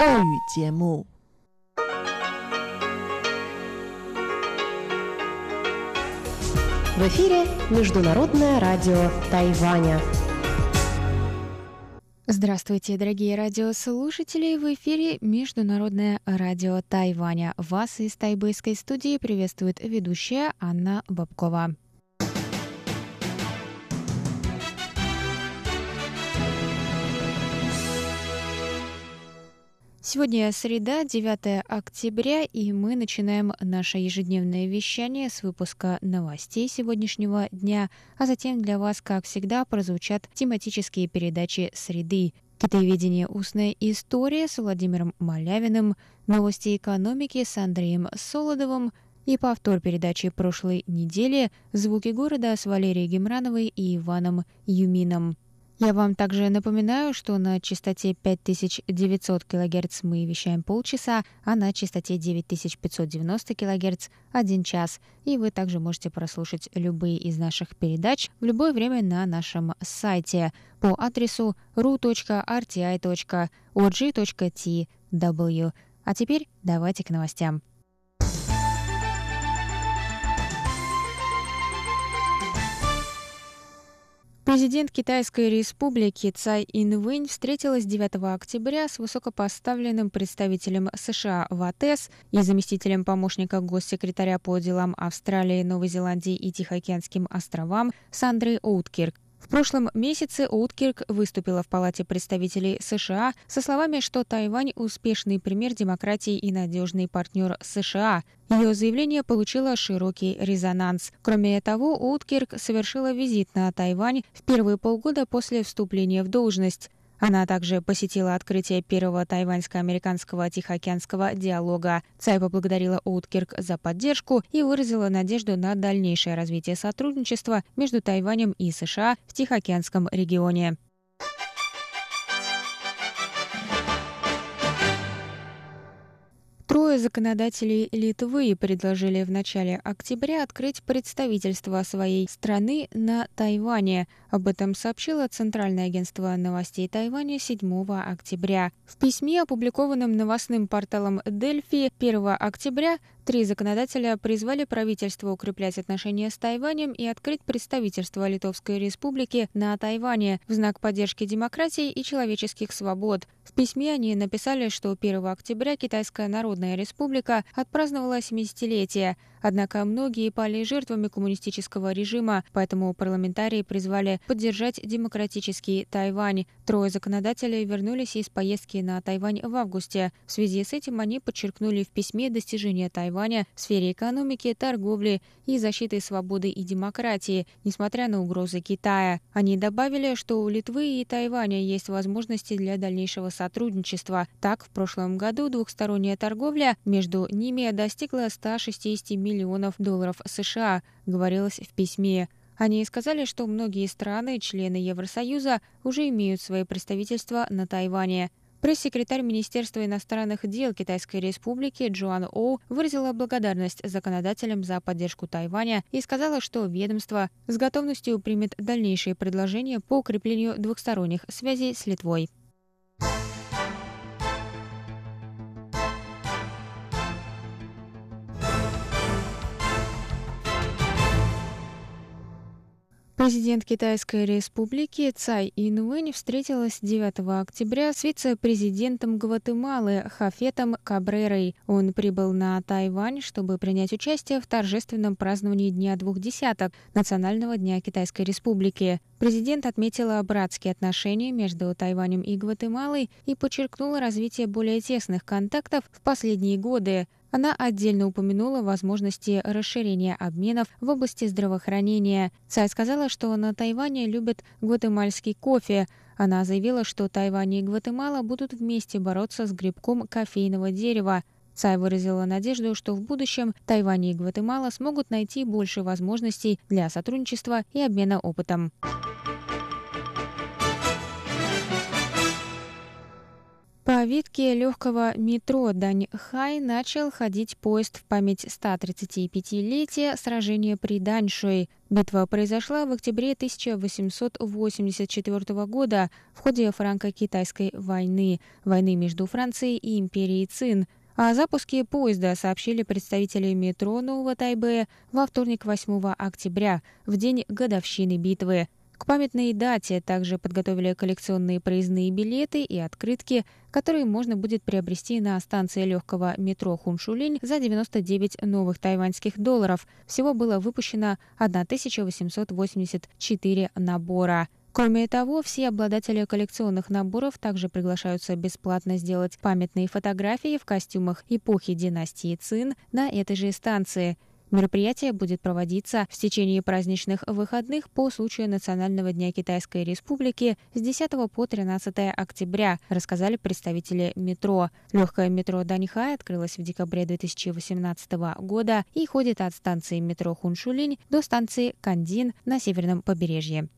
В эфире Международное радио Тайваня. Здравствуйте, дорогие радиослушатели! В эфире Международное радио Тайваня. Вас из тайбэйской студии приветствует ведущая Анна Бабкова. Сегодня среда, 9 октября, и мы начинаем наше ежедневное вещание с выпуска новостей сегодняшнего дня, а затем для вас, как всегда, прозвучат тематические передачи «Среды», Китаеведение «Устная история» с Владимиром Малявиным, новости экономики с Андреем Солодовым и повтор передачи прошлой недели «Звуки города» с Валерией Гемрановой и Иваном Юмином. Я вам также напоминаю, что на частоте 5900 кГц мы вещаем полчаса, а на частоте 9590 кГц – один час. И вы также можете прослушать любые из наших передач в любое время на нашем сайте по адресу ru.rti.org.tw. А теперь давайте к новостям. Президент Китайской республики Цай Инвэнь встретилась 9 октября с высокопоставленным представителем США в и заместителем помощника госсекретаря по делам Австралии, Новой Зеландии и Тихоокеанским островам Сандрой Оуткирк. В прошлом месяце Уткирк выступила в Палате представителей США со словами, что Тайвань – успешный пример демократии и надежный партнер США. Ее заявление получило широкий резонанс. Кроме того, Уткирк совершила визит на Тайвань в первые полгода после вступления в должность. Она также посетила открытие первого тайваньско-американского тихоокеанского диалога. Цай поблагодарила Уткирк за поддержку и выразила надежду на дальнейшее развитие сотрудничества между Тайванем и США в Тихоокеанском регионе. Трое законодателей Литвы предложили в начале октября открыть представительство своей страны на Тайване. Об этом сообщило Центральное агентство новостей Тайваня 7 октября. В письме, опубликованном новостным порталом Дельфи 1 октября, Три законодателя призвали правительство укреплять отношения с Тайванем и открыть представительство Литовской Республики на Тайване в знак поддержки демократии и человеческих свобод. В письме они написали, что 1 октября Китайская Народная Республика отпраздновала 70-летие, однако многие пали жертвами коммунистического режима, поэтому парламентарии призвали поддержать демократический Тайвань. Трое законодателей вернулись из поездки на Тайвань в августе. В связи с этим они подчеркнули в письме достижения Тайваня в сфере экономики, торговли и защиты свободы и демократии, несмотря на угрозы Китая. Они добавили, что у Литвы и Тайваня есть возможности для дальнейшего сотрудничества. Так, в прошлом году двухсторонняя торговля между ними достигла 160 миллионов долларов США, говорилось в письме. Они сказали, что многие страны, члены Евросоюза, уже имеют свои представительства на Тайване. Пресс-секретарь Министерства иностранных дел Китайской Республики Джоан Оу выразила благодарность законодателям за поддержку Тайваня и сказала, что ведомство с готовностью примет дальнейшие предложения по укреплению двухсторонних связей с Литвой. Президент Китайской республики Цай Инвэнь встретилась 9 октября с вице-президентом Гватемалы Хафетом Кабрерой. Он прибыл на Тайвань, чтобы принять участие в торжественном праздновании Дня двух десяток Национального дня Китайской республики. Президент отметила братские отношения между Тайванем и Гватемалой и подчеркнула развитие более тесных контактов в последние годы. Она отдельно упомянула возможности расширения обменов в области здравоохранения. Цай сказала, что на Тайване любят гватемальский кофе. Она заявила, что Тайвань и Гватемала будут вместе бороться с грибком кофейного дерева. Цай выразила надежду, что в будущем Тайвань и Гватемала смогут найти больше возможностей для сотрудничества и обмена опытом. По ветке легкого метро Даньхай начал ходить поезд в память 135-летия сражения при Даньшуй. Битва произошла в октябре 1884 года в ходе франко-китайской войны, войны между Францией и империей Цин. О запуске поезда сообщили представители метро Нового Тайбэя во вторник 8 октября, в день годовщины битвы. К памятной дате также подготовили коллекционные проездные билеты и открытки, которые можно будет приобрести на станции легкого метро Хуншулинь за 99 новых тайваньских долларов. Всего было выпущено 1884 набора. Кроме того, все обладатели коллекционных наборов также приглашаются бесплатно сделать памятные фотографии в костюмах эпохи династии Цин на этой же станции – Мероприятие будет проводиться в течение праздничных выходных по случаю Национального дня Китайской Республики с 10 по 13 октября, рассказали представители метро. Легкое метро Даньхай открылось в декабре 2018 года и ходит от станции метро Хуншулинь до станции Кандин на северном побережье.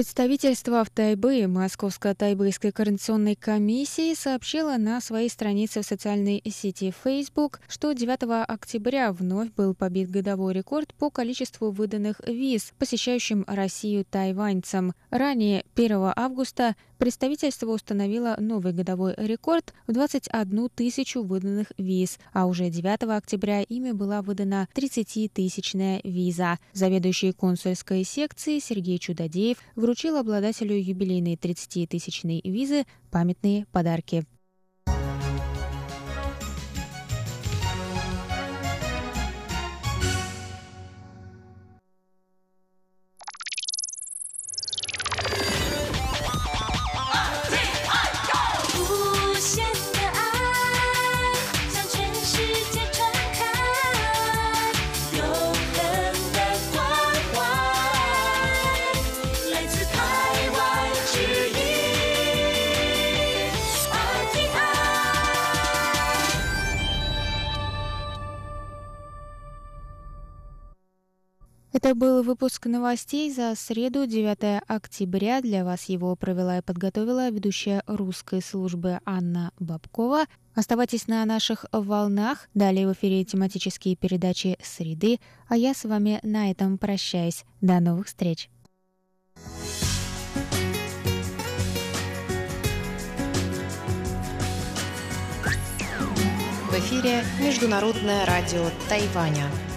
Представительство в Тайбэе Московско-Тайбэйской координационной комиссии сообщило на своей странице в социальной сети Facebook, что 9 октября вновь был побит годовой рекорд по количеству выданных виз, посещающим Россию тайваньцам. Ранее, 1 августа, представительство установило новый годовой рекорд в 21 тысячу выданных виз, а уже 9 октября ими была выдана 30-тысячная виза. Заведующий консульской секции Сергей Чудодеев вручил обладателю юбилейной 30-тысячной визы памятные подарки. Это был выпуск новостей за среду, 9 октября. Для вас его провела и подготовила ведущая русской службы Анна Бабкова. Оставайтесь на наших волнах. Далее в эфире тематические передачи «Среды», а я с вами на этом прощаюсь. До новых встреч! В эфире Международное радио Тайваня –